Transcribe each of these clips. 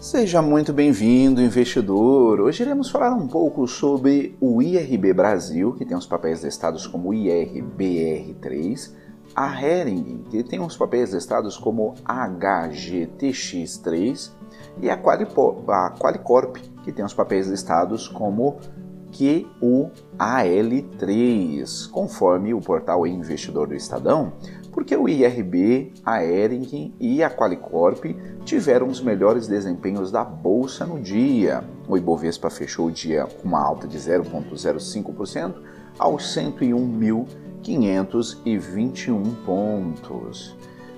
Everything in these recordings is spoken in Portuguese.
Seja muito bem-vindo, investidor! Hoje iremos falar um pouco sobre o IRB Brasil, que tem os papéis listados como IRBR3, a Hering, que tem os papéis listados como HGTX3, e a, a Qualicorp, que tem os papéis listados como QUAL3, conforme o portal Investidor do Estadão, porque o IRB, a Ering e a Qualicorp tiveram os melhores desempenhos da bolsa no dia. O Ibovespa fechou o dia com uma alta de 0,05% aos 101.521 pontos.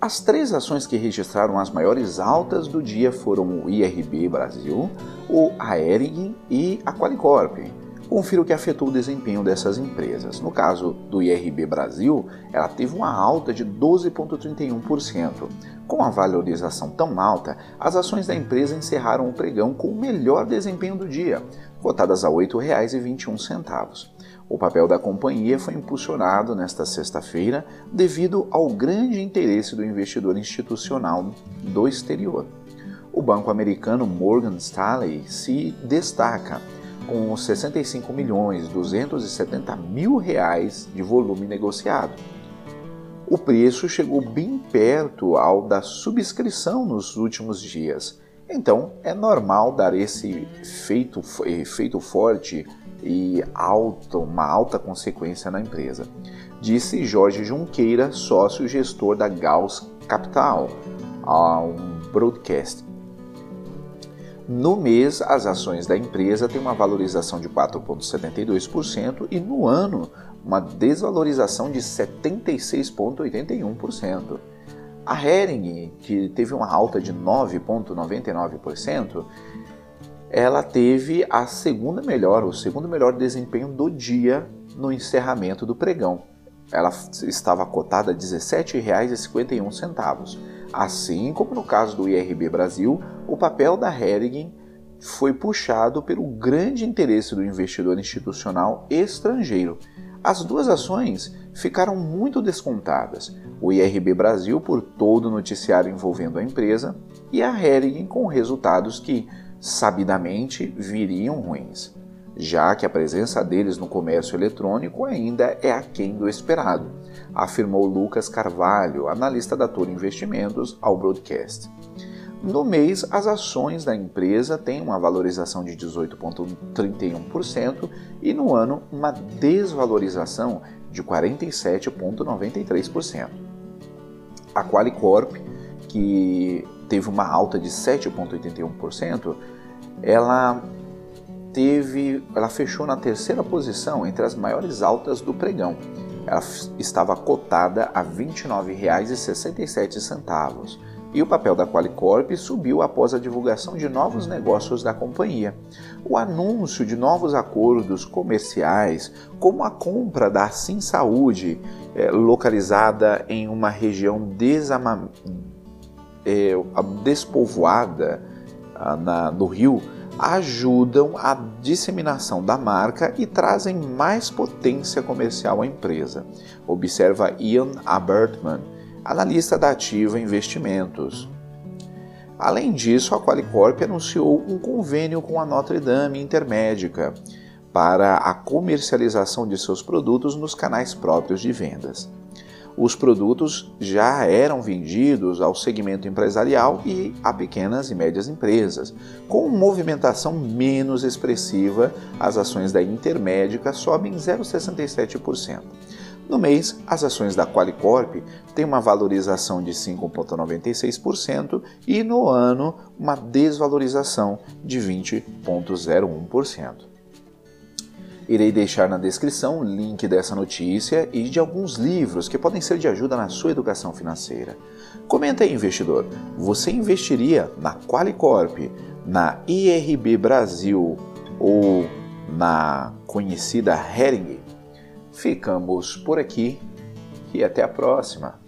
As três ações que registraram as maiores altas do dia foram o IRB Brasil, o Aering e a Qualicorp. Confira o que afetou o desempenho dessas empresas. No caso do IRB Brasil, ela teve uma alta de 12,31%. Com a valorização tão alta, as ações da empresa encerraram o pregão com o melhor desempenho do dia, cotadas a R$ 8,21. O papel da companhia foi impulsionado nesta sexta-feira devido ao grande interesse do investidor institucional do exterior. O banco americano Morgan Stanley se destaca com 65 milhões 270 mil reais de volume negociado. O preço chegou bem perto ao da subscrição nos últimos dias. Então, é normal dar esse efeito, efeito forte e alto, uma alta consequência na empresa, disse Jorge Junqueira, sócio gestor da Gauss Capital, a um broadcast. No mês, as ações da empresa têm uma valorização de 4,72% e no ano, uma desvalorização de 76,81%. A Hering, que teve uma alta de 9,99%, ela teve a segunda melhor, o segundo melhor desempenho do dia no encerramento do pregão. Ela estava cotada a R$ 17,51. Assim como no caso do IRB Brasil, o papel da Hering foi puxado pelo grande interesse do investidor institucional estrangeiro. As duas ações ficaram muito descontadas. O IRB Brasil por todo o noticiário envolvendo a empresa e a Hering com resultados que sabidamente viriam ruins, já que a presença deles no comércio eletrônico ainda é aquém do esperado, afirmou Lucas Carvalho, analista da Toro Investimentos, ao broadcast. No mês, as ações da empresa têm uma valorização de 18,31% e no ano, uma desvalorização de 47,93%. A Qualicorp, que teve uma alta de 7,81%, ela teve, ela fechou na terceira posição entre as maiores altas do pregão. Ela estava cotada a R$ 29,67 e o papel da Qualicorp subiu após a divulgação de novos negócios da companhia. O anúncio de novos acordos comerciais, como a compra da Sim Saúde, é, localizada em uma região desama é, despovoada na, no Rio, ajudam a disseminação da marca e trazem mais potência comercial à empresa, observa Ian Abertman, analista da Ativa Investimentos. Além disso, a Qualicorp anunciou um convênio com a Notre Dame Intermédica para a comercialização de seus produtos nos canais próprios de vendas os produtos já eram vendidos ao segmento empresarial e a pequenas e médias empresas. Com movimentação menos expressiva, as ações da Intermédica sobem 0,67%. No mês, as ações da Qualicorp têm uma valorização de 5,96% e no ano, uma desvalorização de 20,01%. Irei deixar na descrição o link dessa notícia e de alguns livros que podem ser de ajuda na sua educação financeira. Comenta aí, investidor, você investiria na Qualicorp, na IRB Brasil ou na conhecida Hering. Ficamos por aqui e até a próxima.